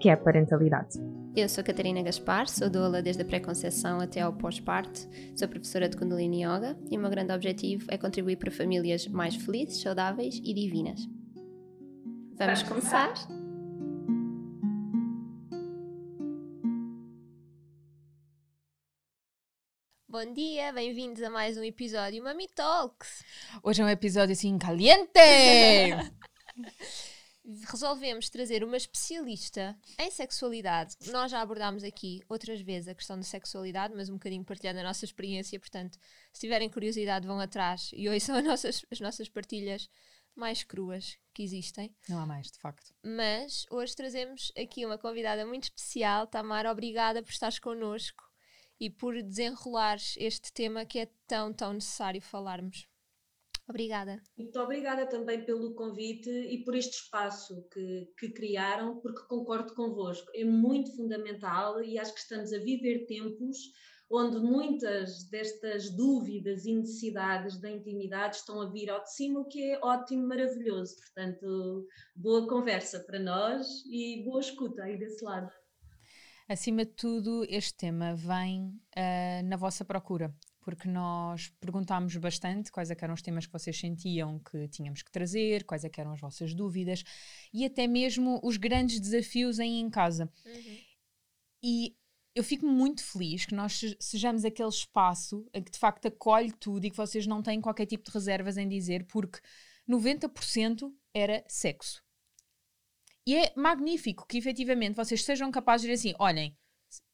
que é a parentalidade. Eu sou Catarina Gaspar, sou doula desde a pré-conceição até ao pós-parto, sou professora de Kundalini Yoga e o meu grande objetivo é contribuir para famílias mais felizes, saudáveis e divinas. Vamos começar? Bom dia, bem-vindos a mais um episódio Mami Talks. Hoje é um episódio assim caliente! resolvemos trazer uma especialista em sexualidade. Nós já abordámos aqui outras vezes a questão da sexualidade, mas um bocadinho partilhando a nossa experiência. Portanto, se tiverem curiosidade, vão atrás e hoje são as nossas, as nossas partilhas mais cruas que existem. Não há mais, de facto. Mas hoje trazemos aqui uma convidada muito especial. Tamara, obrigada por estares connosco e por desenrolares este tema que é tão, tão necessário falarmos. Obrigada. Muito obrigada também pelo convite e por este espaço que, que criaram, porque concordo convosco. É muito fundamental e acho que estamos a viver tempos onde muitas destas dúvidas e necessidades da intimidade estão a vir ao de cima, o que é ótimo, maravilhoso. Portanto, boa conversa para nós e boa escuta aí desse lado. Acima de tudo, este tema vem uh, na vossa procura porque nós perguntámos bastante quais é eram os temas que vocês sentiam que tínhamos que trazer, quais é eram as vossas dúvidas e até mesmo os grandes desafios em, em casa. Uhum. E eu fico muito feliz que nós sejamos aquele espaço que de facto acolhe tudo e que vocês não têm qualquer tipo de reservas em dizer, porque 90% era sexo. E é magnífico que efetivamente vocês sejam capazes de dizer assim: olhem,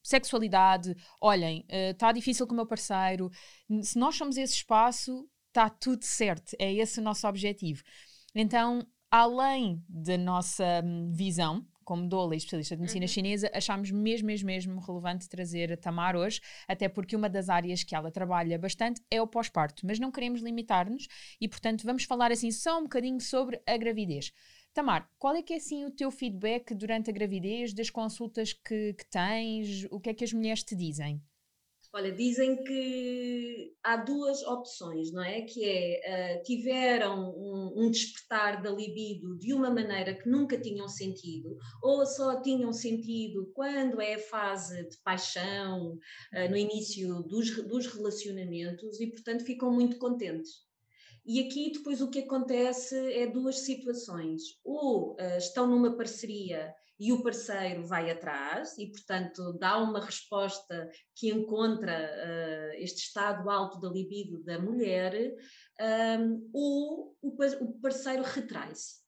sexualidade, olhem, está uh, difícil com o meu parceiro. Se nós somos esse espaço, está tudo certo. É esse o nosso objetivo. Então, além da nossa hum, visão, como doula e especialista de medicina uhum. chinesa, achámos mesmo, mesmo, mesmo relevante trazer a Tamar hoje, até porque uma das áreas que ela trabalha bastante é o pós-parto, mas não queremos limitar-nos e, portanto, vamos falar assim só um bocadinho sobre a gravidez. Tamar, qual é que é assim o teu feedback durante a gravidez, das consultas que, que tens? O que é que as mulheres te dizem? Olha, dizem que há duas opções, não é? Que é, uh, tiveram um, um, despertar da libido de uma maneira que nunca tinham sentido, ou só tinham sentido quando é a fase de paixão, uh, no início dos, dos relacionamentos, e portanto ficam muito contentes. E aqui depois o que acontece é duas situações. Ou uh, estão numa parceria e o parceiro vai atrás e, portanto, dá uma resposta que encontra uh, este estado alto da libido da mulher, um, ou o, o parceiro retrai-se.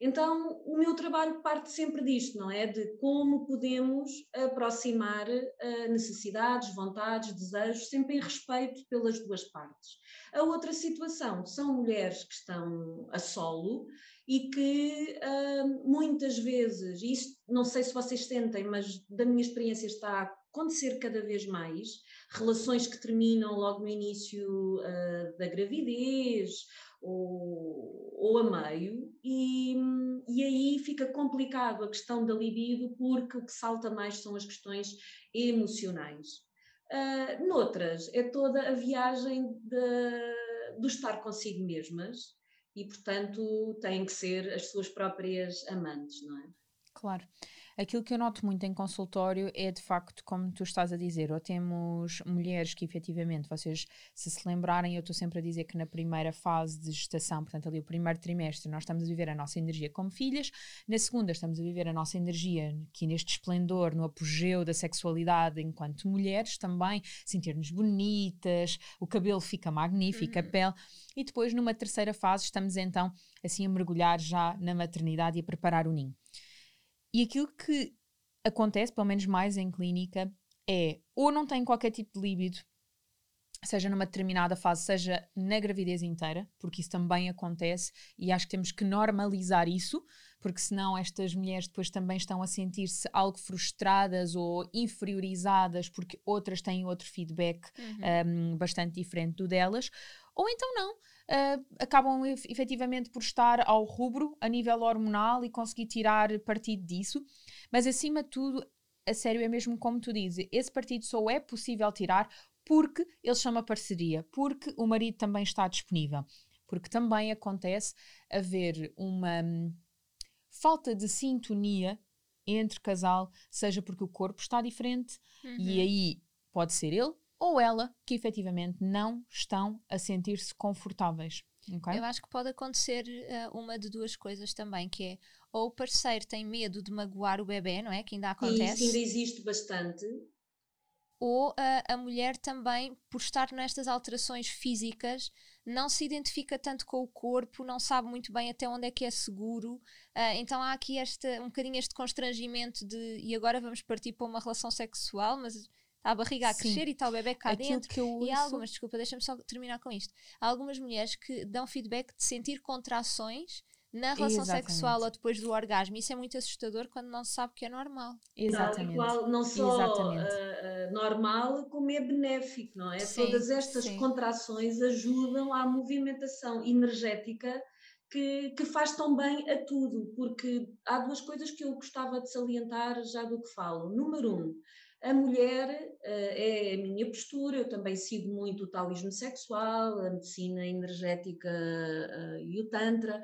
Então, o meu trabalho parte sempre disto, não é? De como podemos aproximar uh, necessidades, vontades, desejos, sempre em respeito pelas duas partes. A outra situação são mulheres que estão a solo e que uh, muitas vezes, isto não sei se vocês sentem, mas da minha experiência está a acontecer cada vez mais, relações que terminam logo no início uh, da gravidez ou, ou a meio, e, e aí fica complicado a questão da libido, porque o que salta mais são as questões emocionais. Uh, noutras, é toda a viagem do estar consigo mesmas e, portanto, têm que ser as suas próprias amantes, não é? Claro. Aquilo que eu noto muito em consultório é de facto, como tu estás a dizer, ou temos mulheres que efetivamente, vocês se se lembrarem, eu estou sempre a dizer que na primeira fase de gestação, portanto ali o primeiro trimestre, nós estamos a viver a nossa energia como filhas, na segunda estamos a viver a nossa energia aqui neste esplendor, no apogeu da sexualidade enquanto mulheres também, sentir-nos bonitas, o cabelo fica magnífico, uhum. a pele, e depois numa terceira fase estamos então assim a mergulhar já na maternidade e a preparar o ninho. E aquilo que acontece, pelo menos mais em clínica, é ou não tem qualquer tipo de líbido, seja numa determinada fase, seja na gravidez inteira, porque isso também acontece e acho que temos que normalizar isso, porque senão estas mulheres depois também estão a sentir-se algo frustradas ou inferiorizadas porque outras têm outro feedback uhum. um, bastante diferente do delas, ou então não. Uh, acabam efetivamente por estar ao rubro a nível hormonal e conseguir tirar partido disso, mas acima de tudo, a sério é mesmo como tu dizes, esse partido só é possível tirar porque eles são uma parceria, porque o marido também está disponível, porque também acontece haver uma hum, falta de sintonia entre casal, seja porque o corpo está diferente uhum. e aí pode ser ele ou ela que efetivamente não estão a sentir-se confortáveis. Okay? Eu acho que pode acontecer uh, uma de duas coisas também, que é ou o parceiro tem medo de magoar o bebê, não é? Que ainda acontece. Isso ainda existe bastante. Ou uh, a mulher também, por estar nestas alterações físicas, não se identifica tanto com o corpo, não sabe muito bem até onde é que é seguro. Uh, então há aqui este, um bocadinho este constrangimento de e agora vamos partir para uma relação sexual, mas Está a barriga a crescer e está o bebê cá Aquilo dentro. Que eu e há algumas, desculpa, deixa-me só terminar com isto. Há algumas mulheres que dão feedback de sentir contrações na relação Exatamente. sexual ou depois do orgasmo. Isso é muito assustador quando não se sabe que é normal. Exatamente. Não, igual, não só uh, normal, como é benéfico, não é? Sim, Todas estas sim. contrações ajudam à movimentação energética que, que, faz tão bem a tudo, porque há duas coisas que eu gostava de salientar já do que falo. Número um, a mulher uh, é a minha postura, eu também sigo muito o taoísmo sexual, a medicina energética uh, e o tantra.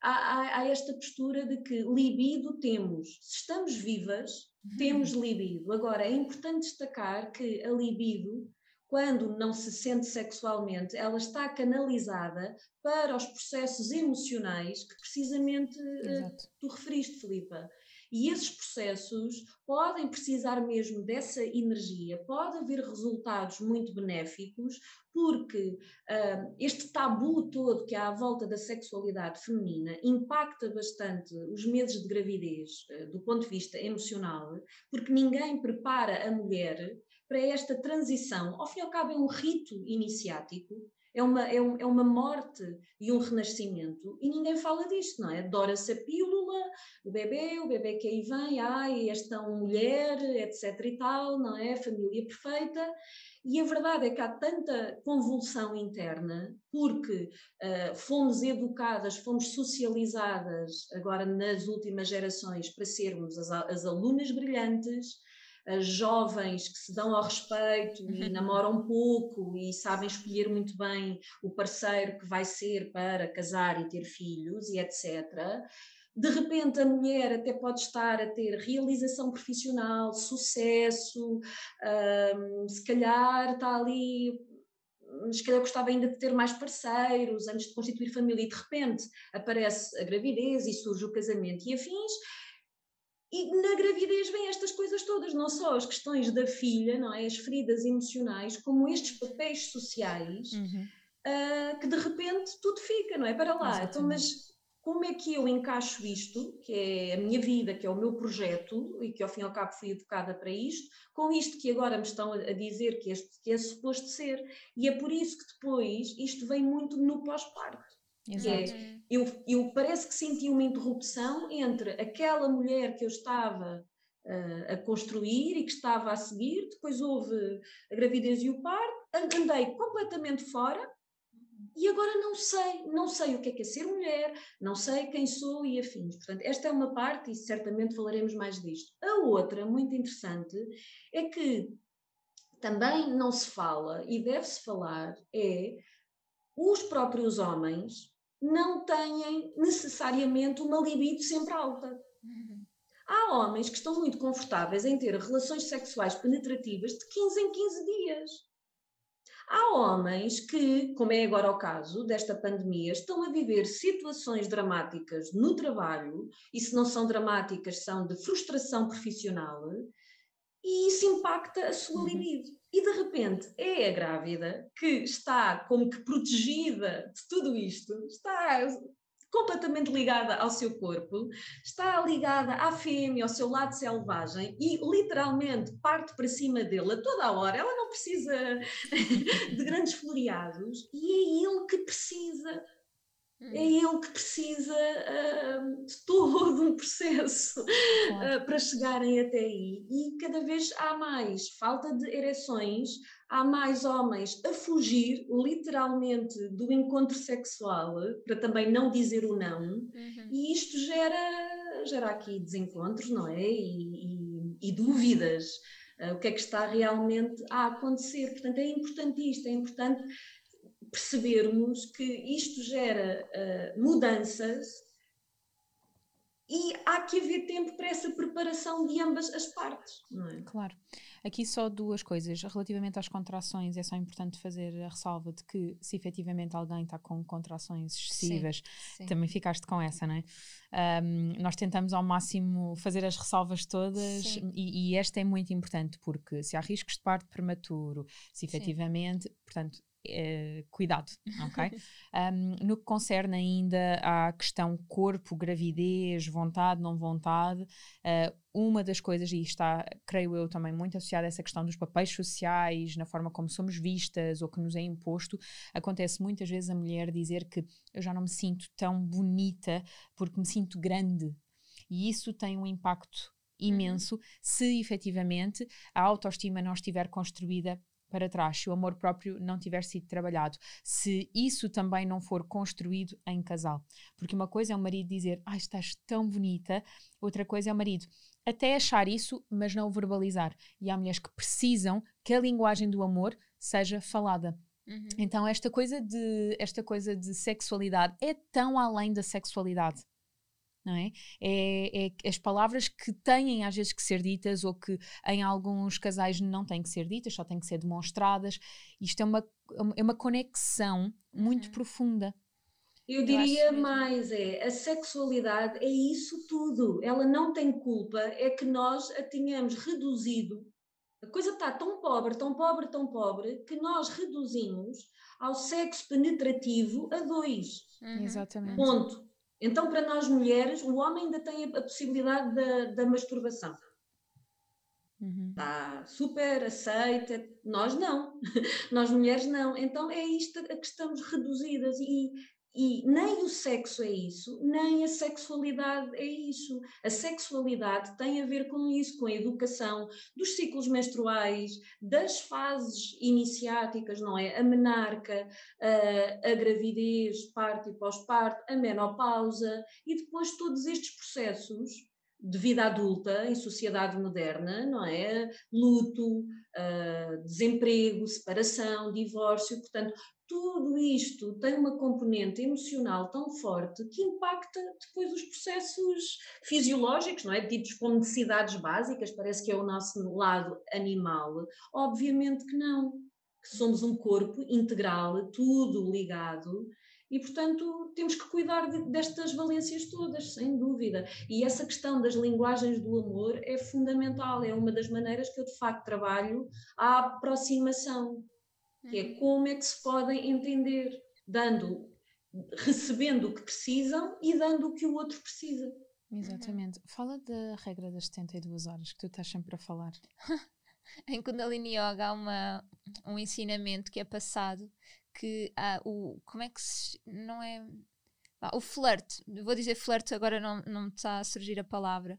Há, há, há, esta postura de que libido temos. Se estamos vivas, uhum. temos libido. Agora, é importante destacar que a libido, quando não se sente sexualmente, ela está canalizada para os processos emocionais que precisamente uh, tu referiste, Filipa. E esses processos podem precisar mesmo dessa energia, pode haver resultados muito benéficos, porque uh, este tabu todo que há à volta da sexualidade feminina impacta bastante os meses de gravidez uh, do ponto de vista emocional, porque ninguém prepara a mulher para esta transição. Ao fim e ao cabo, é um rito iniciático é uma, é, um, é uma morte e um renascimento, e ninguém fala disto, não é? Dora-se a pílula, o bebê, o bebê que aí vem, ai, esta mulher, etc e tal, não é? Família perfeita, e a verdade é que há tanta convulsão interna, porque uh, fomos educadas, fomos socializadas agora nas últimas gerações para sermos as, as alunas brilhantes, jovens que se dão ao respeito e uhum. namoram pouco e sabem escolher muito bem o parceiro que vai ser para casar e ter filhos e etc. De repente, a mulher até pode estar a ter realização profissional, sucesso, se calhar está ali se calhar gostava ainda de ter mais parceiros antes de constituir família e de repente aparece a gravidez e surge o casamento e afins e na gravidez vêm estas coisas todas, não só as questões da filha, não é? As feridas emocionais, como estes papéis sociais, uhum. uh, que de repente tudo fica, não é? Para lá, então, mas como é que eu encaixo isto, que é a minha vida, que é o meu projeto, e que ao fim e ao cabo fui educada para isto, com isto que agora me estão a dizer que, este, que é suposto ser. E é por isso que depois isto vem muito no pós-parto. Exato. É, eu, eu parece que senti uma interrupção entre aquela mulher que eu estava uh, a construir e que estava a seguir, depois houve a gravidez e o parto, andei completamente fora e agora não sei, não sei o que é que é ser mulher, não sei quem sou e afins. Portanto, esta é uma parte e certamente falaremos mais disto. A outra, muito interessante, é que também não se fala e deve-se falar é os próprios homens não têm necessariamente uma libido sempre alta. Uhum. Há homens que estão muito confortáveis em ter relações sexuais penetrativas de 15 em 15 dias. Há homens que, como é agora o caso desta pandemia, estão a viver situações dramáticas no trabalho, e se não são dramáticas, são de frustração profissional, e isso impacta a sua uhum. libido. E de repente é a grávida que está como que protegida de tudo isto, está completamente ligada ao seu corpo, está ligada à fêmea, ao seu lado selvagem e literalmente parte para cima dele a toda a hora. Ela não precisa de grandes floreados e é ele que precisa é ele que precisa uh, de todo um processo claro. uh, para chegarem até aí. E cada vez há mais falta de ereções, há mais homens a fugir literalmente do encontro sexual, para também não dizer o não, uhum. e isto gera, gera aqui desencontros, não é? E, e, e dúvidas. Uh, o que é que está realmente a acontecer? Portanto, é importante isto, é importante percebermos que isto gera uh, mudanças e há que haver tempo para essa preparação de ambas as partes. É? Claro. Aqui só duas coisas. Relativamente às contrações, é só importante fazer a ressalva de que se efetivamente alguém está com contrações excessivas, sim, sim. também ficaste com essa, não é? Um, nós tentamos ao máximo fazer as ressalvas todas e, e, esta é muito importante porque se há riscos de parto prematuro, se efetivamente, portanto, Uh, cuidado, ok? um, no que concerne ainda à questão corpo, gravidez, vontade, não vontade, uh, uma das coisas, e está, creio eu, também muito associada a essa questão dos papéis sociais, na forma como somos vistas ou que nos é imposto, acontece muitas vezes a mulher dizer que eu já não me sinto tão bonita porque me sinto grande. E isso tem um impacto imenso uhum. se efetivamente a autoestima não estiver construída para trás, se o amor próprio não tiver sido trabalhado, se isso também não for construído em casal. Porque uma coisa é o marido dizer, ai, estás tão bonita, outra coisa é o marido até achar isso, mas não o verbalizar. E há mulheres que precisam que a linguagem do amor seja falada. Uhum. Então esta coisa de esta coisa de sexualidade é tão além da sexualidade não é? É, é? as palavras que têm às vezes que ser ditas ou que em alguns casais não têm que ser ditas, só têm que ser demonstradas. Isto é uma, é uma conexão muito uhum. profunda. Eu diria Eu mais, é, a sexualidade é isso tudo. Ela não tem culpa, é que nós a tenhamos reduzido. A coisa está tão pobre, tão pobre, tão pobre, que nós reduzimos ao sexo penetrativo a dois. Uhum. Exatamente. Ponto. Então, para nós mulheres, o homem ainda tem a, possibilidade da, da masturbação. Uhum. Está super aceita, nós não, nós mulheres não. Então é isto a que estamos reduzidas e, e nem o sexo é isso, nem a sexualidade é isso. A sexualidade tem a ver com isso, com a educação dos ciclos menstruais, das fases iniciáticas, não é? A menarca, a, a gravidez, parto e pós-parto, a menopausa e depois todos estes processos de vida adulta em sociedade moderna, não é? Luto, uh, desemprego, separação, divórcio, portanto, tudo isto tem uma componente emocional tão forte que impacta depois os processos fisiológicos, não é? Ditos como necessidades básicas, parece que é o nosso lado animal. Obviamente que não, que somos um corpo integral, tudo ligado, e, portanto, temos que cuidar de, destas valências todas, sem dúvida. E essa questão das linguagens do amor é fundamental, é uma das maneiras que eu, de facto, trabalho a aproximação que é uhum. como é que se podem entender, dando, recebendo o que precisam e dando o que o outro precisa. Exatamente. Fala da regra das 72 horas que tu estás sempre a falar. em Kundalini Yoga há uma, um ensinamento que é passado que há o como é que se, não é ah, o flerte, vou dizer flerte agora não, não me está a surgir a palavra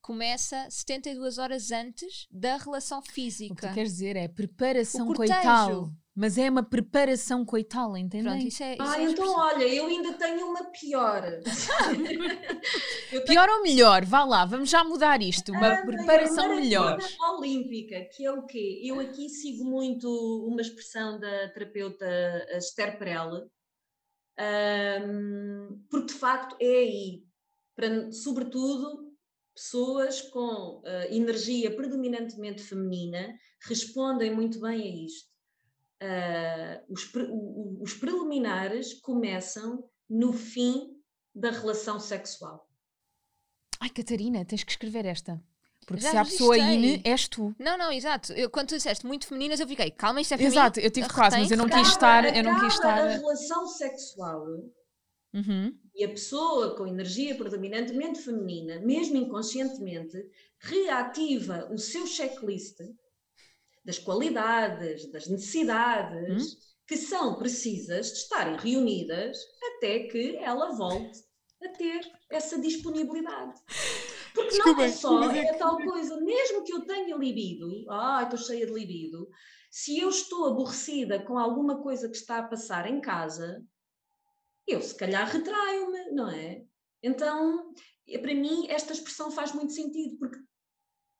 começa 72 horas antes da relação física. O que tu queres dizer é preparação coital. Mas é uma preparação coital, entende? Pronto, isso é, isso ah, é então olha, eu ainda tenho uma pior. tenho... Pior ou melhor? Vá lá, vamos já mudar isto. Uma ah, preparação melhor. olímpica, que é o quê? Eu aqui sigo muito uma expressão da terapeuta Esther Perel, um, porque de facto é aí, para, sobretudo pessoas com uh, energia predominantemente feminina respondem muito bem a isto. Uh, os, pre, o, os preliminares começam no fim da relação sexual. Ai, Catarina, tens que escrever esta. Porque Já se há pessoa INE, és tu. Não, não, exato. Eu, quando tu disseste muito femininas, eu fiquei, calma, isto é feminino. Exato, eu tive quase, mas eu não quis estar. Eu não quis estar. A relação sexual Uhum. E a pessoa com energia predominantemente feminina, mesmo inconscientemente, reativa o seu checklist das qualidades, das necessidades, uhum. que são precisas de estarem reunidas até que ela volte a ter essa disponibilidade. Porque Desculpa, não é só é, é tal coisa, mesmo que eu tenha libido, ah, estou cheia de libido, se eu estou aborrecida com alguma coisa que está a passar em casa, eu se calhar retraio-me, não é? Então, para mim, esta expressão faz muito sentido, porque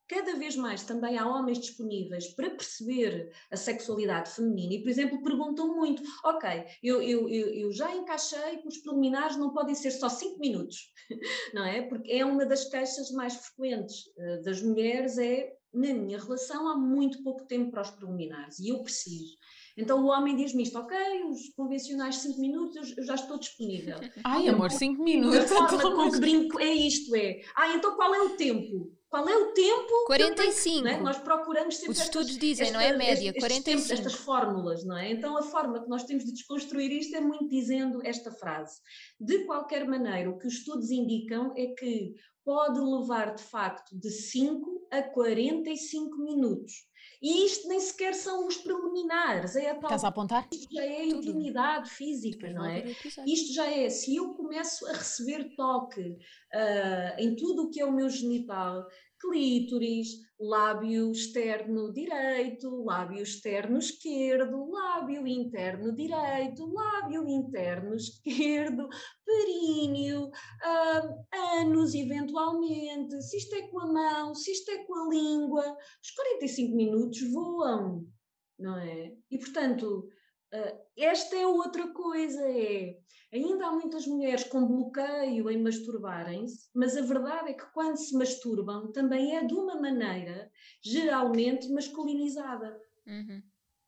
cada vez mais também há homens disponíveis para perceber a sexualidade feminina e, por exemplo, perguntam muito: ok, eu, eu, eu, já encaixei que os preliminares não podem ser só 5 minutos, não é? Porque é uma das queixas mais frequentes uh, das mulheres, é na minha relação há muito pouco tempo para os preliminares e eu preciso. Então o homem diz-me isto, ok, os convencionais 5 minutos eu já estou disponível. Ai, amor, 5 minutos. A forma com que brinco é isto, é. Ah, então qual é o tempo? Qual é o tempo? 45. Tenho, é? Nós procuramos sempre. Os estudos estas, dizem, esta, não é média, estes, 45. Tempos, estas fórmulas, não é? Então a forma que nós temos de desconstruir isto é muito dizendo esta frase. De qualquer maneira, o que os estudos indicam é que pode levar de facto de 5 a 45 minutos. E isto nem sequer são os preliminares. É a tal... Estás a apontar? Isto já é Tudo. intimidade física, não é? Isto já é, se eu começo a receber toque uh, em tudo o que é o meu genital, clítoris, lábio externo direito, lábio externo esquerdo, lábio interno direito, lábio interno esquerdo, períneo, uh, ânus eventualmente, se isto é com a mão, se isto é com a língua, os 45 minutos voam, não é? E portanto, esta é outra coisa, é Ainda há muitas mulheres com bloqueio em masturbarem-se, mas a verdade é que quando se masturbam também é de uma maneira geralmente masculinizada. Uhum.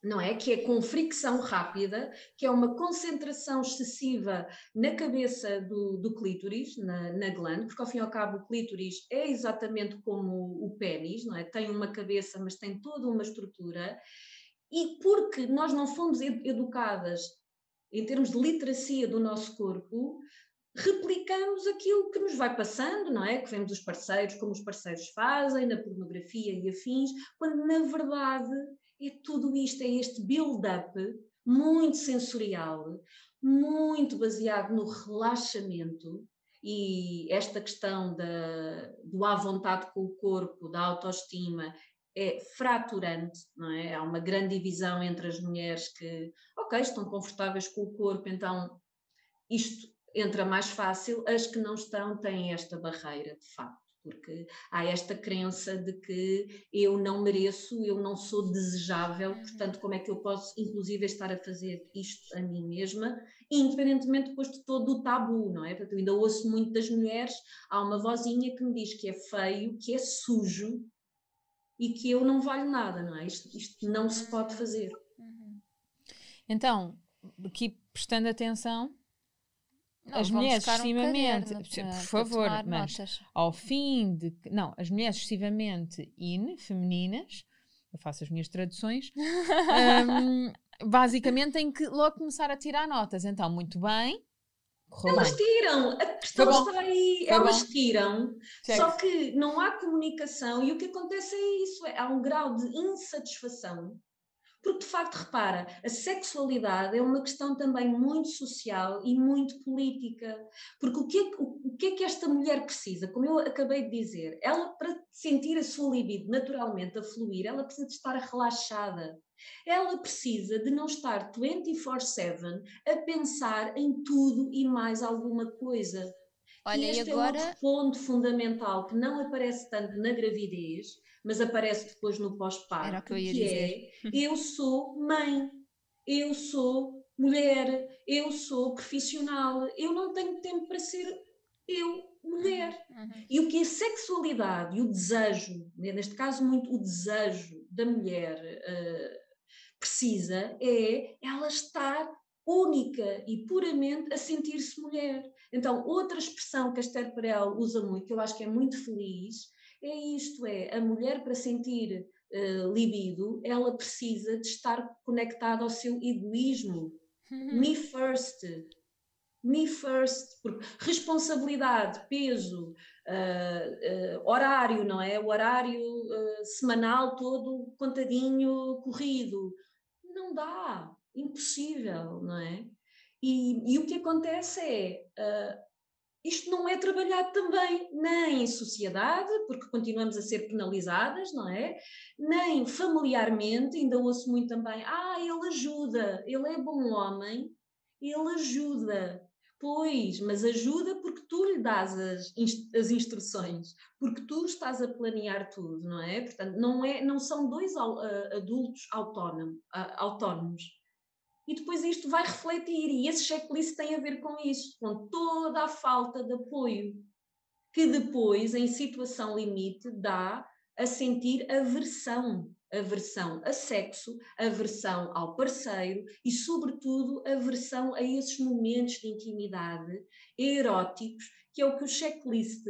Não é? Que é com fricção rápida, que é uma concentração excessiva na cabeça do, do clítoris, na, na glande, porque ao fim e ao cabo o clítoris é exatamente como o pênis, não é? Tem uma cabeça, mas tem toda uma estrutura. E porque nós não fomos educadas em termos de literacia do nosso corpo, replicamos aquilo que nos vai passando, não é? Que vemos os parceiros, como os parceiros fazem, na pornografia e afins, quando na verdade é tudo isto, é este build-up muito sensorial, muito baseado no relaxamento e esta questão da, do à vontade com o corpo, da autoestima, é fraturante, não é? Há uma grande divisão entre as mulheres que, ok, estão confortáveis com o corpo, então isto entra mais fácil, as que não estão têm esta barreira, de facto, porque há esta crença de que eu não mereço, eu não sou desejável, uhum. portanto, como é que eu posso, inclusive, estar a fazer isto a mim mesma, independentemente depois de todo o tabu, não é? Portanto, eu ainda ouço muito das mulheres, há uma vozinha que me diz que é feio, que é sujo, e que eu não valho nada, não é? Isto, isto não se pode fazer. Uhum. Então, aqui prestando atenção, não, as mulheres excessivamente, um por favor, mas notas. ao fim de. Não, as mulheres excessivamente in, femininas, eu faço as minhas traduções, um, basicamente têm que logo começar a tirar notas. Então, muito bem, elas tiram, a questão está aí, Foi elas bom. tiram, só que não há comunicação e o que acontece é isso, é, há um grau de insatisfação, porque de facto, repara, a sexualidade é uma questão também muito social e muito política, porque o que, é, o, o que é que esta mulher precisa? Como eu acabei de dizer, ela para sentir a sua libido naturalmente a fluir, ela precisa de estar relaxada, ela precisa de não estar 24/7 a pensar em tudo e mais alguma coisa. Olha, e este e agora... é outro ponto fundamental que não aparece tanto na gravidez, mas aparece depois no pós-parto, que, que é eu sou mãe, eu sou mulher, eu sou profissional, eu não tenho tempo para ser eu, mulher. Uhum. uhum. E o que a sexualidade e o desejo, neste caso muito o desejo da mulher uh, precisa é ela estar única e puramente a sentir-se mulher. Então, outra expressão que a Esther Perel usa muito, que eu acho que é muito feliz, é isto, é a mulher para sentir uh, libido, ela precisa de estar conectada ao seu egoísmo. Uhum. Me first. Me first. Porque responsabilidade, peso, uh, uh, horário, não é? O horário semanal todo contadinho, corrido não dá. Impossível, não é? E, e o que acontece é. Uh, isto não é trabalhado também nem em sociedade, porque continuamos a ser penalizadas, não é? Nem familiarmente, ainda ouço muito também, ah, ele ajuda, ele é bom homem, ele ajuda. Pois, mas ajuda porque tu lhe dás as, as instruções, porque tu estás a planear tudo, não é? Portanto, não, é, não são dois adultos autónomos, autónomos. E depois isto vai refletir, e esse checklist tem a ver com isso, com toda a falta de apoio, que depois, em situação limite, dá a sentir aversão aversão a sexo, aversão ao parceiro e, sobretudo, aversão a esses momentos de intimidade eróticos, que é o que o checklist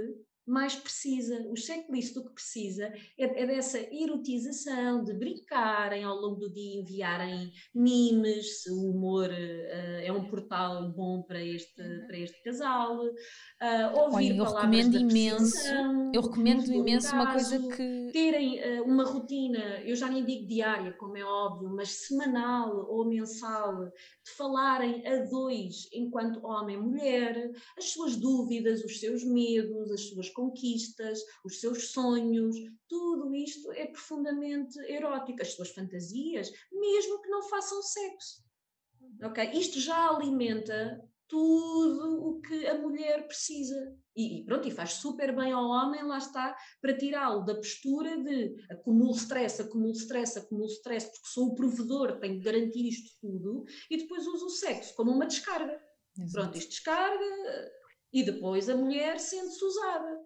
mais precisa. O checklist o que precisa é, é, dessa erotização, de brincarem ao longo do dia, enviarem memes, se o humor uh, é um portal bom para este, uhum. para este casal, uh, ouvir Olha, eu recomendo imenso, eu recomendo imenso uma coisa que... Terem uh, uma rotina, eu já nem digo diária, como é óbvio, mas semanal ou mensal, de falarem a dois, enquanto homem e mulher, as suas dúvidas, os seus medos, as suas conquistas, os seus sonhos, tudo isto é profundamente erótico, as suas fantasias, mesmo que não façam sexo. Ok? Isto já alimenta tudo o que a mulher precisa. E, e, pronto, e faz super bem ao homem, lá está, para tirá-lo da postura de acumulo stress, acumulo stress, acumulo stress, porque sou o provedor, tenho que garantir isto tudo, e depois uso o sexo como uma descarga. Exato. Pronto, isto descarga, e depois a mulher sente-se usada.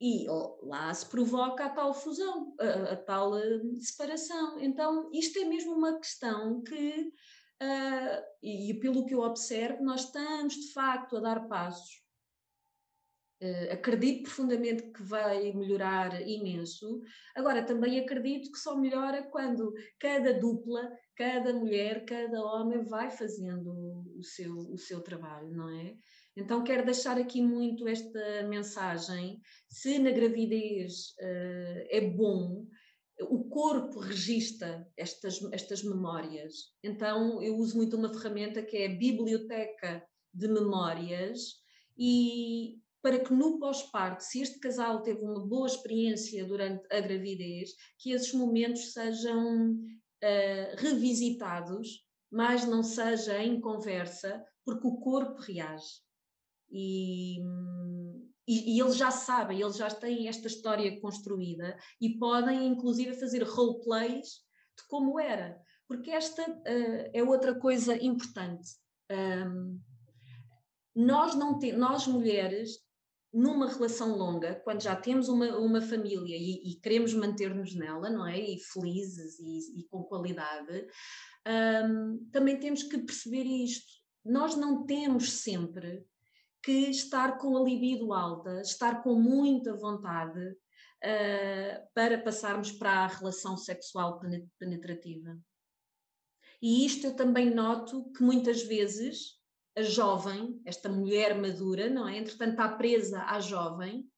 E lá se provoca a tal fusão, a, a tal uh, separação. Então, isto é mesmo uma questão que, uh, e pelo que eu observo, nós estamos de facto a dar passos. Uh, acredito profundamente que vai melhorar imenso. Agora, também acredito que só melhora quando cada dupla, cada mulher, cada homem vai fazendo o seu, o seu trabalho, não é? Então, quero deixar aqui muito esta mensagem: se na gravidez uh, é bom, o corpo registra estas, estas memórias. Então, eu uso muito uma ferramenta que é a biblioteca de memórias e para que no pós-parto, se este casal teve uma boa experiência durante a gravidez, que esses momentos sejam uh, revisitados, mas não seja em conversa, porque o corpo reage. E, e, e, eles já sabem, eles já têm esta história construída e podem inclusive fazer roleplays de como era, porque esta uh, é outra coisa importante. Um, nós não te, nós mulheres numa relação longa, quando já temos uma, uma família e, e queremos manter-nos nela, não é? E felizes e, e com qualidade, um, também temos que perceber isto. Nós não temos sempre que estar com a libido alta, estar com muita vontade uh, para passarmos para a relação sexual penetrativa. E isto eu também noto que muitas vezes a jovem, esta mulher madura, não é? Entretanto, está presa à jovem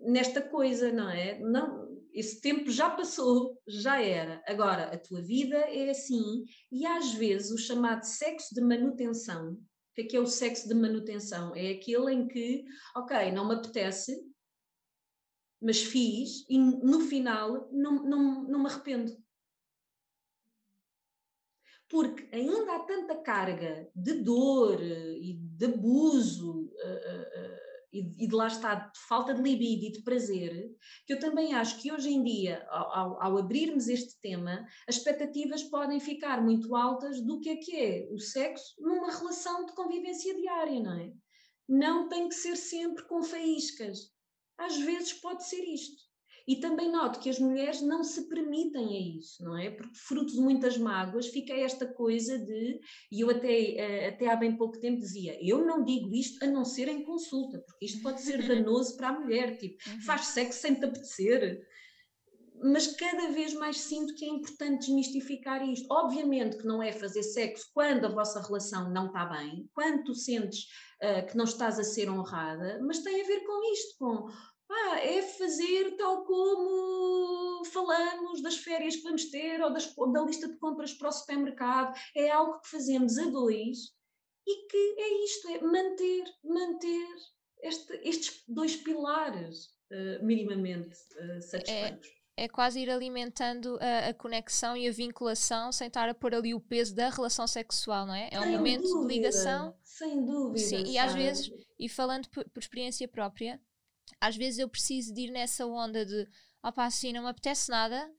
nesta coisa, não é? Não, esse tempo já passou, já era. Agora, a tua vida é assim, e às vezes o chamado sexo de manutenção que é que é o sexo de manutenção? É aquele em que, ok, não me apetece, mas fiz e no final não, não, não me arrependo. Porque ainda há tanta carga de dor e de abuso uh, uh, e, de lá está, de falta de libido e de prazer, que eu também acho que hoje em dia, ao, ao, abrirmos este tema, as expectativas podem ficar muito altas do que é que é o sexo numa relação de convivência diária, não é? Não tem que ser sempre com faíscas. Às vezes pode ser isto. E também noto que as mulheres não se permitem a isso, não é? Porque fruto de muitas mágoas fica esta coisa de, e eu até, eh, até há bem pouco tempo dizia, eu não digo isto a não ser em consulta, porque isto pode ser danoso para a mulher, tipo, uhum. faz sexo sem te apetecer. Mas cada vez mais sinto que é importante desmistificar isto. Obviamente que não é fazer sexo quando a vossa relação não está bem, quando tu sentes uh, que não estás a ser honrada, mas tem a ver com isto, com ah, é fazer tal como falamos das férias que vamos ter ou, das, da lista de compras para o supermercado. É algo que fazemos a dois e que é isto, é manter, manter este, estes dois pilares uh, minimamente uh, satisfeitos. É, é, quase ir alimentando a, a, conexão e a vinculação sem estar a pôr ali o peso da relação sexual, não é? É um sem momento dúvida, de ligação. Sem dúvida. Sim, e às vezes, e falando por, por, experiência própria, às vezes eu preciso de ir nessa onda de opá, assim, não me apetece nada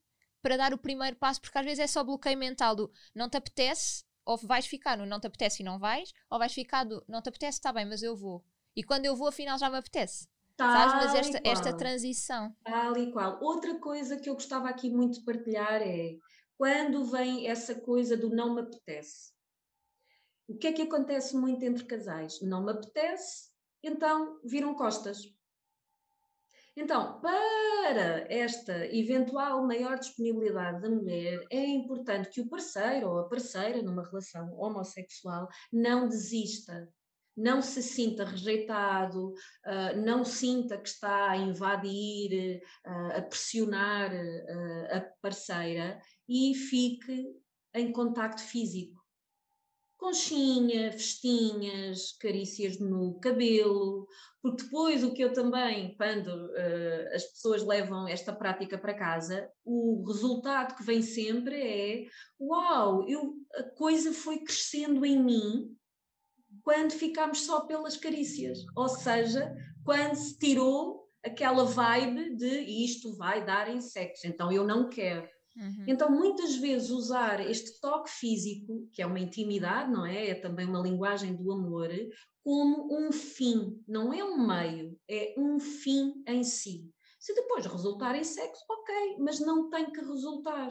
para dar o primeiro passo, porque às vezes é só bloqueio mental do não te apetece, ou vais ficar no não te apetece e não vais, ou vais ficar do não te apetece, está bem, mas eu vou. E quando eu vou, afinal já me apetece. Tal Sabes? Mas esta, esta transição. Tal e qual. Outra coisa que eu gostava aqui muito de partilhar é quando vem essa coisa do não me apetece. O que é que acontece muito entre casais? Não me apetece, então viram costas. Então, para esta eventual maior disponibilidade da mulher, é importante que o parceiro ou a parceira numa relação homossexual não desista não se sinta rejeitado, uh, não sinta que está a invadir, uh, a pressionar uh, a parceira e fique em contacto físico. Conchinha, festinhas, carícias no cabelo, porque depois o que eu também, quando as pessoas levam esta prática para casa, o resultado que vem sempre é: uau, eu, a coisa foi crescendo em mim quando ficámos só pelas carícias, ou seja, quando se tirou aquela vibe de isto vai dar insectos, então eu não quero. Uhum. Então, muitas vezes, usar este toque físico, que é uma intimidade, não é? É também uma linguagem do amor, como um fim, não é um meio, é um fim em si. Se depois resultar em sexo, ok, mas não tem que resultar.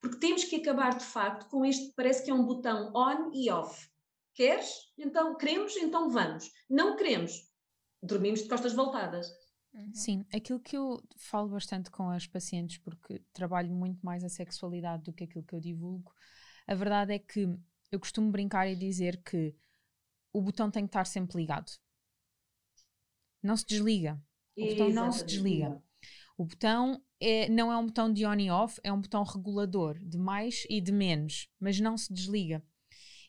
Porque temos que acabar de facto com este, parece que é um botão on e off. Queres? Então queremos, então vamos. Não queremos, dormimos de costas voltadas. Uhum. Sim, aquilo que eu falo bastante com as pacientes, porque trabalho muito mais a sexualidade do que aquilo que eu divulgo, a verdade é que eu costumo brincar e dizer que o botão tem que estar sempre ligado. Não se desliga. O botão não se desliga. O botão é, não é um botão de on e off, é um botão regulador de mais e de menos, mas não se desliga.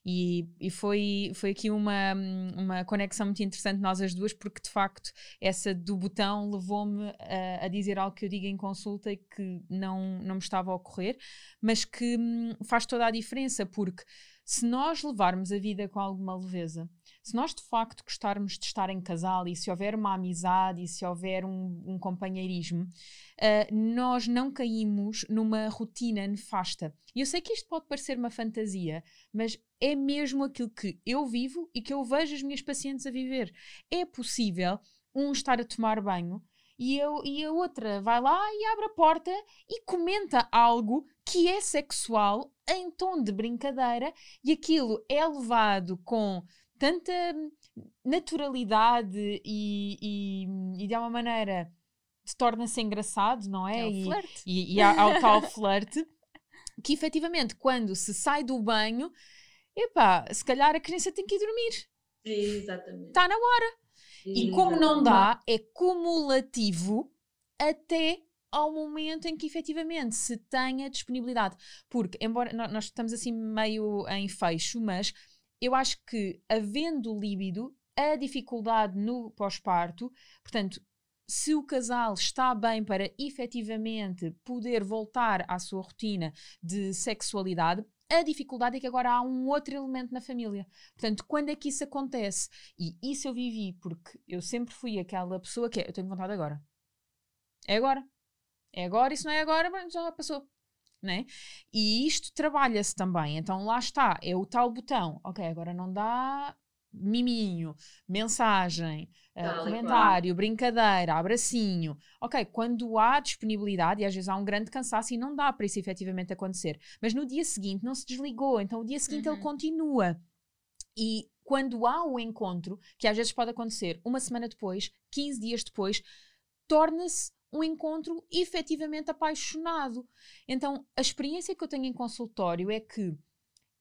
E, e foi, foi aqui uma, uma conexão muito interessante nós as duas, porque de facto essa do botão levou-me a, a, dizer algo que eu digo em consulta e que não, não me estava a ocorrer, mas que hum, faz toda a diferença, porque se nós levarmos a vida com alguma leveza, se nós de facto gostarmos de estar em casal e se houver uma amizade e se houver um, um companheirismo, uh, nós não caímos numa rotina nefasta. E eu sei que isto pode parecer uma fantasia, mas é mesmo aquilo que eu vivo e que eu vejo as minhas pacientes a viver. É possível um estar a tomar banho e, eu, e a outra vai lá e abre a porta e comenta algo que é sexual em tom de brincadeira e aquilo é levado com tanta naturalidade e, e, e de alguma maneira torna-se engraçado, não é? é e, e, e há, há o tal flerte que efetivamente quando se sai do banho, epá, se calhar a criança tem que ir dormir. Exatamente. Está na hora. Exatamente. E como não dá, é cumulativo até ao momento em que efetivamente se tenha disponibilidade. Porque, embora nós estamos assim meio em fecho, mas eu acho que havendo líbido, a dificuldade no pós-parto, portanto, se o casal está bem para efetivamente poder voltar à sua rotina de sexualidade, a dificuldade é que agora há um outro elemento na família. Portanto, quando é que isso acontece? E isso eu vivi porque eu sempre fui aquela pessoa que é, eu tenho vontade agora. É agora. É agora, e se não é agora, já passou. Né? E isto trabalha-se também. Então lá está, é o tal botão. Ok, agora não dá, miminho, mensagem, uh, comentário, claro. brincadeira, abracinho. Ok, quando há disponibilidade, e às vezes há um grande cansaço e não dá para isso efetivamente acontecer, mas no dia seguinte não se desligou, então o dia seguinte uhum. ele continua. E quando há o encontro, que às vezes pode acontecer uma semana depois, 15 dias depois, torna-se um encontro efetivamente apaixonado. Então, a experiência que eu tenho em consultório é que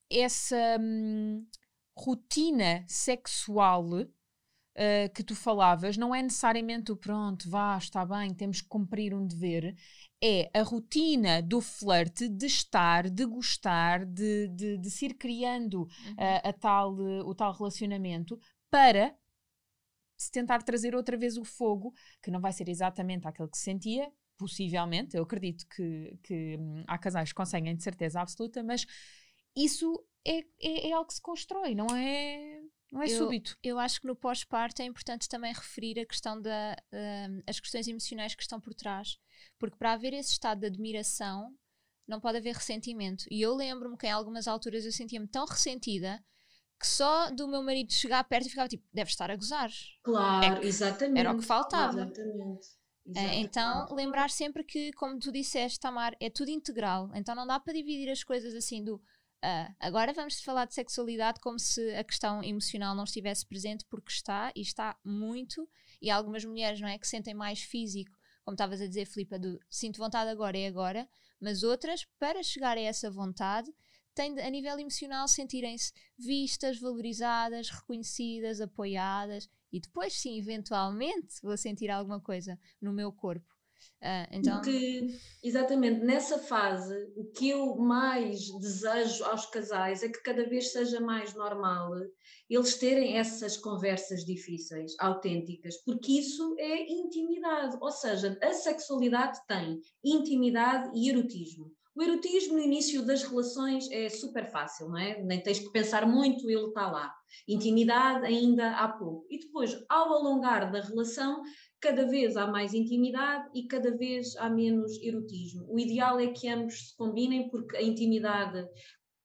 essa. Hum, rotina sexual uh, que tu falavas não é necessariamente o pronto, vá, está bem, temos que cumprir um dever. É a rotina do flerte de estar, de gostar, de, de, de se ir criando uhum. uh, a tal, uh, o tal relacionamento para se tentar trazer outra vez o fogo, que não vai ser exatamente aquele que se sentia, possivelmente, eu acredito que, que hum, há casais que conseguem de certeza absoluta, mas isso é, é, é algo que se constrói, não é não é eu, súbito. Eu acho que no pós-parto é importante também referir a questão da, uh, as questões emocionais que estão por trás. Porque para haver esse estado de admiração, não pode haver ressentimento. E eu lembro-me que em algumas alturas eu sentia-me tão ressentida que só do meu marido chegar perto e ficava tipo, deve estar a gozar. Claro, é exatamente. Era o que faltava. Exatamente. Exatamente. Então, lembrar sempre que, como tu disseste, Tamar, é tudo integral. Então, não dá para dividir as coisas assim do Uh, agora vamos falar de sexualidade como se a questão emocional não estivesse presente, porque está e está muito. E há algumas mulheres, não é? Que sentem mais físico, como estavas a dizer, Filipa, do sinto vontade agora, é agora. Mas outras, para chegar a essa vontade, têm a nível emocional sentirem-se vistas, valorizadas, reconhecidas, apoiadas. E depois, sim, eventualmente, vou sentir alguma coisa no meu corpo. Uh, então... Exatamente, nessa fase, o que eu mais desejo aos casais é que cada vez seja mais normal eles terem essas conversas difíceis, autênticas, porque isso é intimidade, ou seja, a sexualidade tem intimidade e erotismo. O erotismo no início das relações é super fácil, não é? Nem tens que pensar muito, ele está lá. Intimidade ainda há pouco. E depois, ao alongar da relação, cada vez há mais intimidade e cada vez há menos erotismo. O ideal é que ambos se combinem, porque a intimidade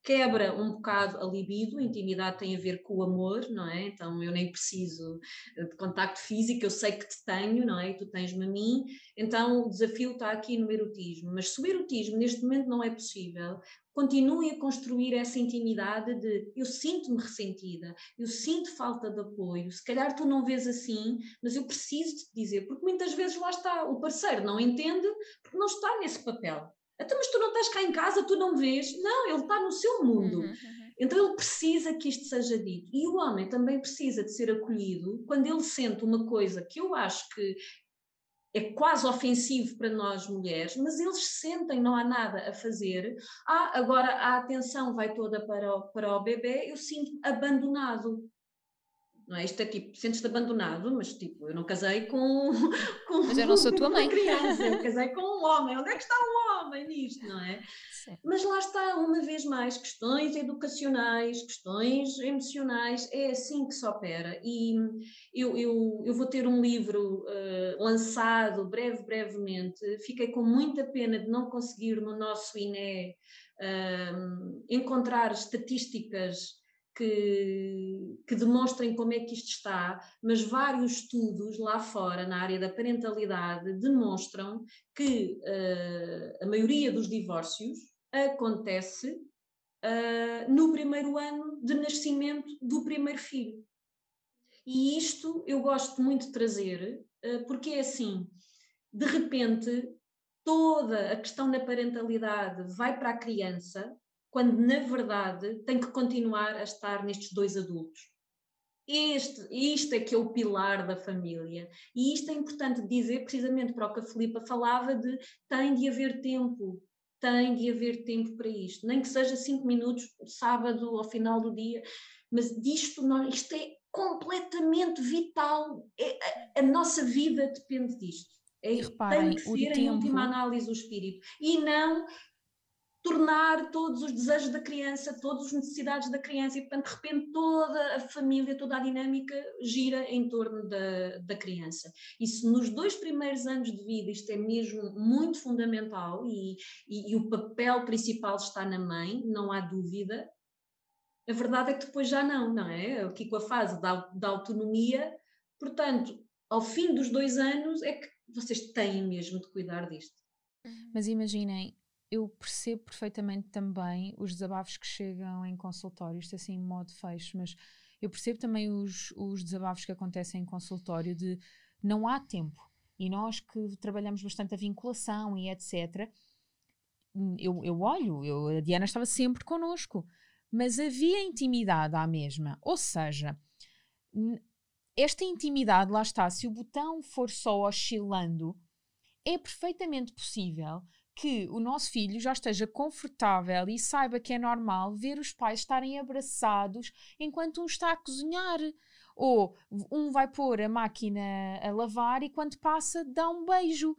quebra um bocado a libido, a intimidade tem a ver com o amor, não é? Então eu nem preciso de contacto físico, eu sei que te tenho, não é? E tu tens-me a mim, então o desafio está aqui no erotismo. Mas se o erotismo neste momento não é possível, continue a construir essa intimidade de eu sinto-me ressentida, eu sinto falta de apoio, se calhar tu não vês assim, mas eu preciso te dizer, porque muitas vezes lá está, o parceiro não entende porque não está nesse papel. Então, mas tu não estás cá em casa, tu não vês. Não, ele está no seu mundo. Uhum, uhum. Então ele precisa que isto seja dito. E o homem também precisa de ser acolhido quando ele sente uma coisa que eu acho que é quase ofensivo para nós mulheres, mas eles sentem, não há nada a fazer. Ah, agora a atenção vai toda para o, para o bebê, eu sinto abandonado. Não é? Isto é tipo, sentes-te abandonado, mas tipo, eu não casei com, com Mas eu não sou tua mãe. criança, eu casei com um homem. Onde é que está o homem nisto, não é? Sim. Mas lá está, uma vez mais, questões educacionais, questões emocionais, é assim que se opera. E eu, eu, eu vou ter um livro uh, lançado breve, brevemente. Fiquei com muita pena de não conseguir no nosso INE uh, encontrar estatísticas que, que, demonstrem como é que isto está, mas vários estudos lá fora, na área da parentalidade, demonstram que uh, a maioria dos divórcios acontece uh, no primeiro ano de nascimento do primeiro filho. E isto eu gosto muito de trazer, uh, porque é assim: de repente, toda a questão da parentalidade vai para a criança quando na verdade tem que continuar a estar nestes dois adultos. Este, isto é que é o pilar da família. E isto é importante dizer precisamente para o que a Filipa falava de tem de haver tempo, tem de haver tempo para isto. Nem que seja cinco minutos, sábado, ao final do dia, mas disto não, isto é completamente vital. É, a, a nossa vida depende disto. É, reparem, tem que ser, em última análise, o espírito. E não tornar todos os desejos da criança, todas as necessidades da criança e, portanto, de repente toda a família, toda a dinâmica gira em torno da, da criança. Isso nos dois primeiros anos de vida, isto é mesmo muito fundamental e, e, e o papel principal está na mãe, não há dúvida. A verdade é que depois já não, não é? Aqui com a fase da, da autonomia, portanto, ao fim dos dois anos é que vocês têm mesmo de cuidar disto. Mas imaginem, eu percebo perfeitamente também os desabafos que chegam em consultório, isto assim em modo fecho, mas eu percebo também os, os desabafos que acontecem em consultório de não há tempo. E nós que trabalhamos bastante a vinculação e etc., eu, eu olho, eu, a Diana estava sempre connosco, mas havia intimidade à mesma. Ou seja, esta intimidade, lá está, se o botão for só oscilando, é perfeitamente possível que o nosso filho já esteja confortável e saiba que é normal ver os pais estarem abraçados enquanto um está a cozinhar. Ou um vai pôr a máquina a lavar e quando passa dá um beijo.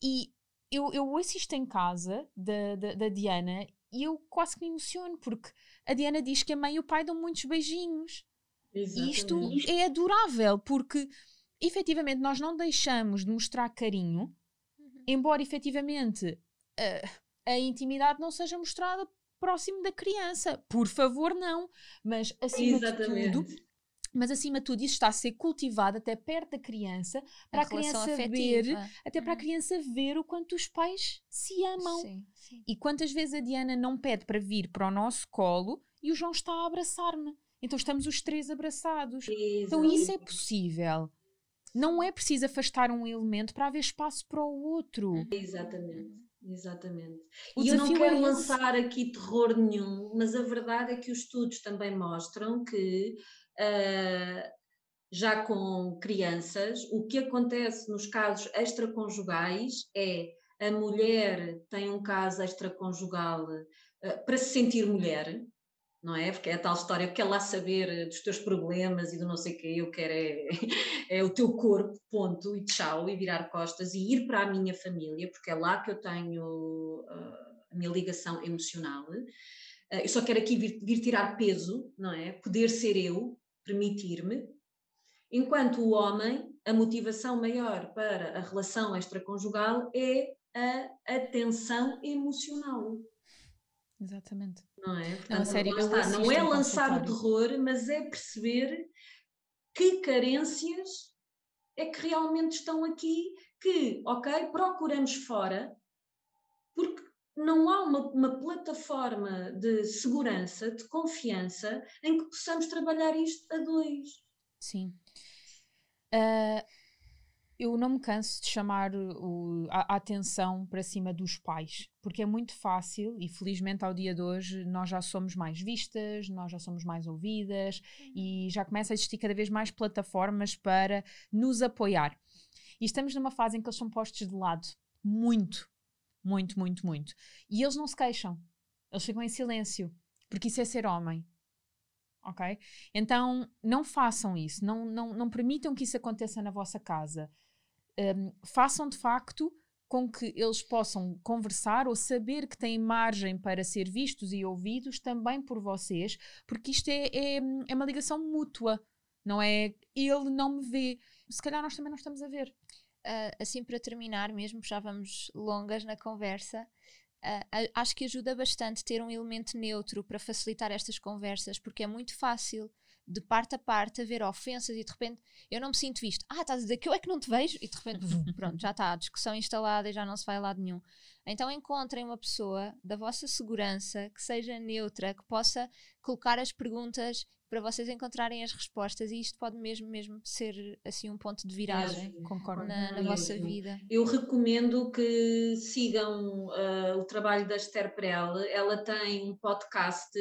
E eu, eu ouço isto em casa da, da, da Diana e eu quase que me emociono porque a Diana diz que a mãe e o pai dão muitos beijinhos. Exatamente. E isto é adorável porque efetivamente nós não deixamos de mostrar carinho embora efetivamente a, a intimidade não seja mostrada próximo da criança. Por favor, não. Mas acima Exatamente. de tudo, mas acima de tudo isso está a ser cultivado até perto da criança para a, a criança afetiva. ver até para a uhum. criança ver o quanto os pais se amam sim, sim. e quantas vezes a Diana não pede para vir para o nosso colo e o João está a abraçar-me então estamos os três abraçados Exatamente. então isso é possível não é preciso afastar um elemento para haver espaço para o outro exatamente Exatamente. O e eu não quero é lançar aqui terror nenhum, mas a verdade é que os estudos também mostram que uh, já com crianças, o que acontece nos casos extraconjugais é a mulher tem um caso extraconjugal uh, para se sentir mulher, não é? Porque é a tal história, quer lá saber eh, dos teus problemas e do não sei o que, eu quero é, é, o teu corpo, ponto, e tchau, e virar costas e ir para a minha família, porque é lá que eu tenho uh, a minha ligação emocional. Uh, eu só quero aqui vir, vir tirar peso, não é? Poder ser eu, permitir-me. Enquanto o homem, a motivação maior para a relação extraconjugal é a atenção emocional. Exatamente. Não é? Portanto, não, sério, está, não é lançar o terror, mas é perceber que carências é que realmente estão aqui, que, ok, procuramos fora, porque não há uma, uma, plataforma de segurança, de confiança, em que possamos trabalhar isto a dois. Sim. Uh, eu não me canso de chamar o, a, a, atenção para cima dos pais, porque é muito fácil e felizmente ao dia de hoje nós já somos mais vistas, nós já somos mais ouvidas uhum. e já começa a existir cada vez mais plataformas para nos apoiar. E estamos numa fase em que eles são postos de lado, muito, muito, muito, muito. E eles não se queixam, eles ficam em silêncio, porque isso é ser homem. Ok? Então não façam isso, não, não, não permitam que isso aconteça na vossa casa um, façam de facto com que eles possam conversar ou saber que têm margem para ser vistos e ouvidos também por vocês, porque isto é, é, é uma ligação mútua, não é? Ele não me vê, se calhar nós também não estamos a ver. Uh, assim, para terminar, mesmo já vamos longas na conversa, uh, acho que ajuda bastante ter um elemento neutro para facilitar estas conversas, porque é muito fácil de parte a parte a ver ofensas e de repente eu não me sinto visto. Ah, estás a dizer que eu é que não te vejo? E de repente, pronto, já está a discussão instalada e já não se vai a lado nenhum. Então encontrem uma pessoa da vossa segurança que seja neutra, que possa colocar as perguntas para vocês encontrarem as respostas e isto pode mesmo mesmo ser assim um ponto de viragem Concordo. na, na vossa vida. Eu recomendo que sigam uh, o trabalho da Esther Perel. Ela tem um podcast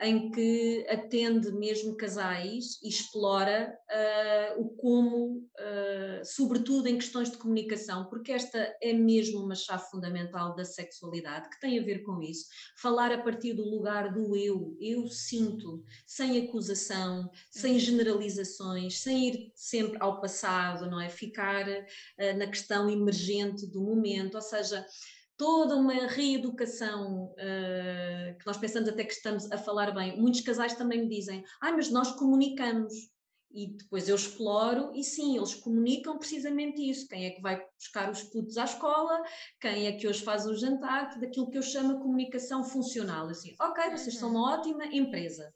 em que atende mesmo casais e explora uh, o como, uh, sobretudo em questões de comunicação, porque esta é mesmo uma chave fundamental da sexualidade, que tem a ver com isso. Falar a partir do lugar do eu, eu sinto, sem acusação, sem uhum. generalizações, sem ir sempre ao passado, não é? Ficar uh, na questão emergente do momento, ou seja, toda uma reeducação uh, que nós pensamos até que estamos a falar bem. Muitos casais também me dizem, ah, mas nós comunicamos. E depois eu exploro, e sim, eles comunicam precisamente isso. Quem é que vai buscar os putos à escola, quem é que hoje faz o jantar, daquilo que eu chamo de comunicação funcional. Assim, ok, vocês são uma uhum. ótima empresa.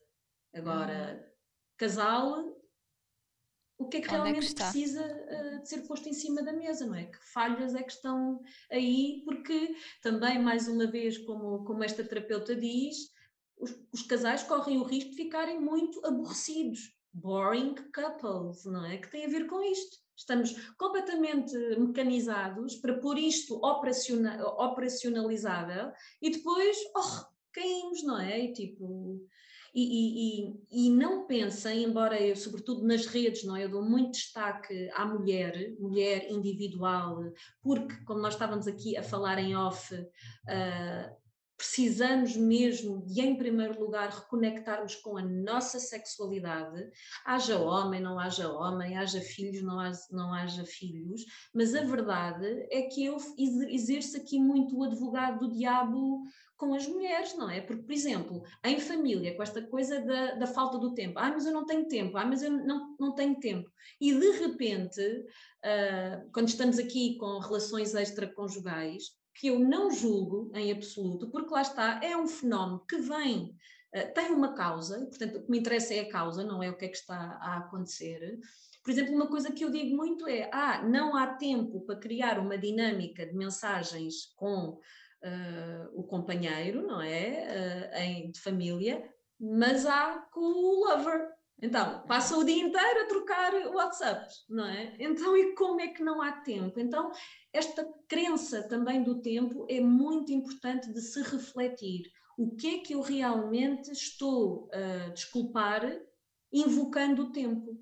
Agora, uhum. casal, o que é que Onde realmente é que precisa uh, de ser posto em cima da mesa, não é? Que falhas é que estão aí, porque também, mais uma vez, como, como esta terapeuta diz, os, os casais correm o risco de ficarem muito aborrecidos, boring couples, não é? Que tem a ver com isto. Estamos completamente mecanizados para pôr isto operacionalizável e depois, oh, caímos, não é? E tipo, E, e, e, não pensem, embora eu, sobretudo nas redes, não é? eu dou muito destaque à mulher, mulher individual, porque, como nós estávamos aqui a falar em off, uh, precisamos mesmo de, em primeiro lugar, reconectarmos com a nossa sexualidade, haja homem, não haja homem, haja filhos, não haja, não haja filhos, mas a verdade é que eu exerço aqui muito o advogado do diabo com as mulheres, não é? Porque, por exemplo, em família, com esta coisa da, da falta do tempo, ah, mas eu não tenho tempo, ah, mas eu não, não tenho tempo, e de repente, uh, quando estamos aqui com relações extraconjugais, que eu não julgo em absoluto, porque lá está, é um fenómeno que vem, uh, tem uma causa, portanto, o que me interessa é a causa, não é o que é que está a acontecer. Por exemplo, uma coisa que eu digo muito é: ah, não há tempo para criar uma dinâmica de mensagens com uh, o companheiro, não é? Uh, em, de família, mas há com o lover. Então, passa o dia inteiro a trocar WhatsApp, não é? Então, e como é que não há tempo? Então, esta crença também do tempo é muito importante de se refletir. O que é que eu realmente estou a desculpar invocando o tempo?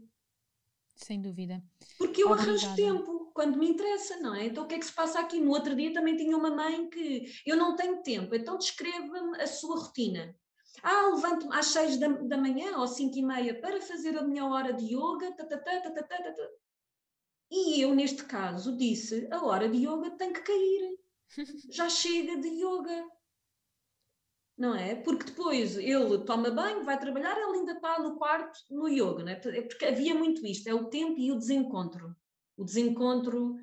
Sem dúvida. Porque eu Obrigada. arranjo tempo quando me interessa, não é? Então o que é que se passa aqui? No outro dia também tinha uma mãe que eu não tenho tempo, então descreva-me a sua rotina. Ah, levanto-me às seis da, da manhã ou cinco e meia para fazer a minha hora de yoga. Tatatá, tatatá, tatatá. E eu, neste caso, disse: a hora de yoga tem que cair. Já chega de yoga. Não é? Porque depois ele toma banho, vai trabalhar, ele ainda está no quarto no yoga, não é? é porque havia muito isto: é o tempo e o desencontro. O desencontro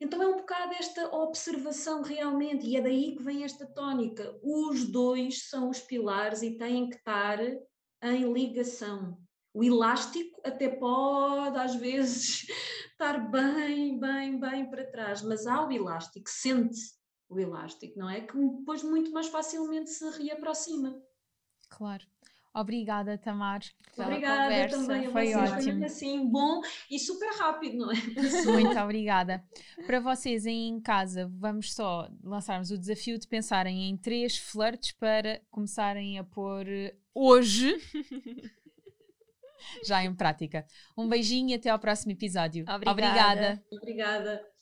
então é um bocado esta observação realmente, e é daí que vem esta tónica. Os dois são os pilares e têm que estar em ligação. O elástico até pode, às vezes, estar bem, bem, bem para trás, mas há o elástico, sente o elástico, não é? Que depois muito mais facilmente se reaproxima. Claro. Obrigada, Tamar. Obrigada conversa. também. Foi vocês. ótimo. Foi assim, bom e super rápido, não é? Muito obrigada. Para vocês em casa, vamos só lançarmos o desafio de pensarem em três flirts para começarem a pôr hoje. Já em prática. Um beijinho e até ao próximo episódio. Obrigada. Obrigada. Obrigada.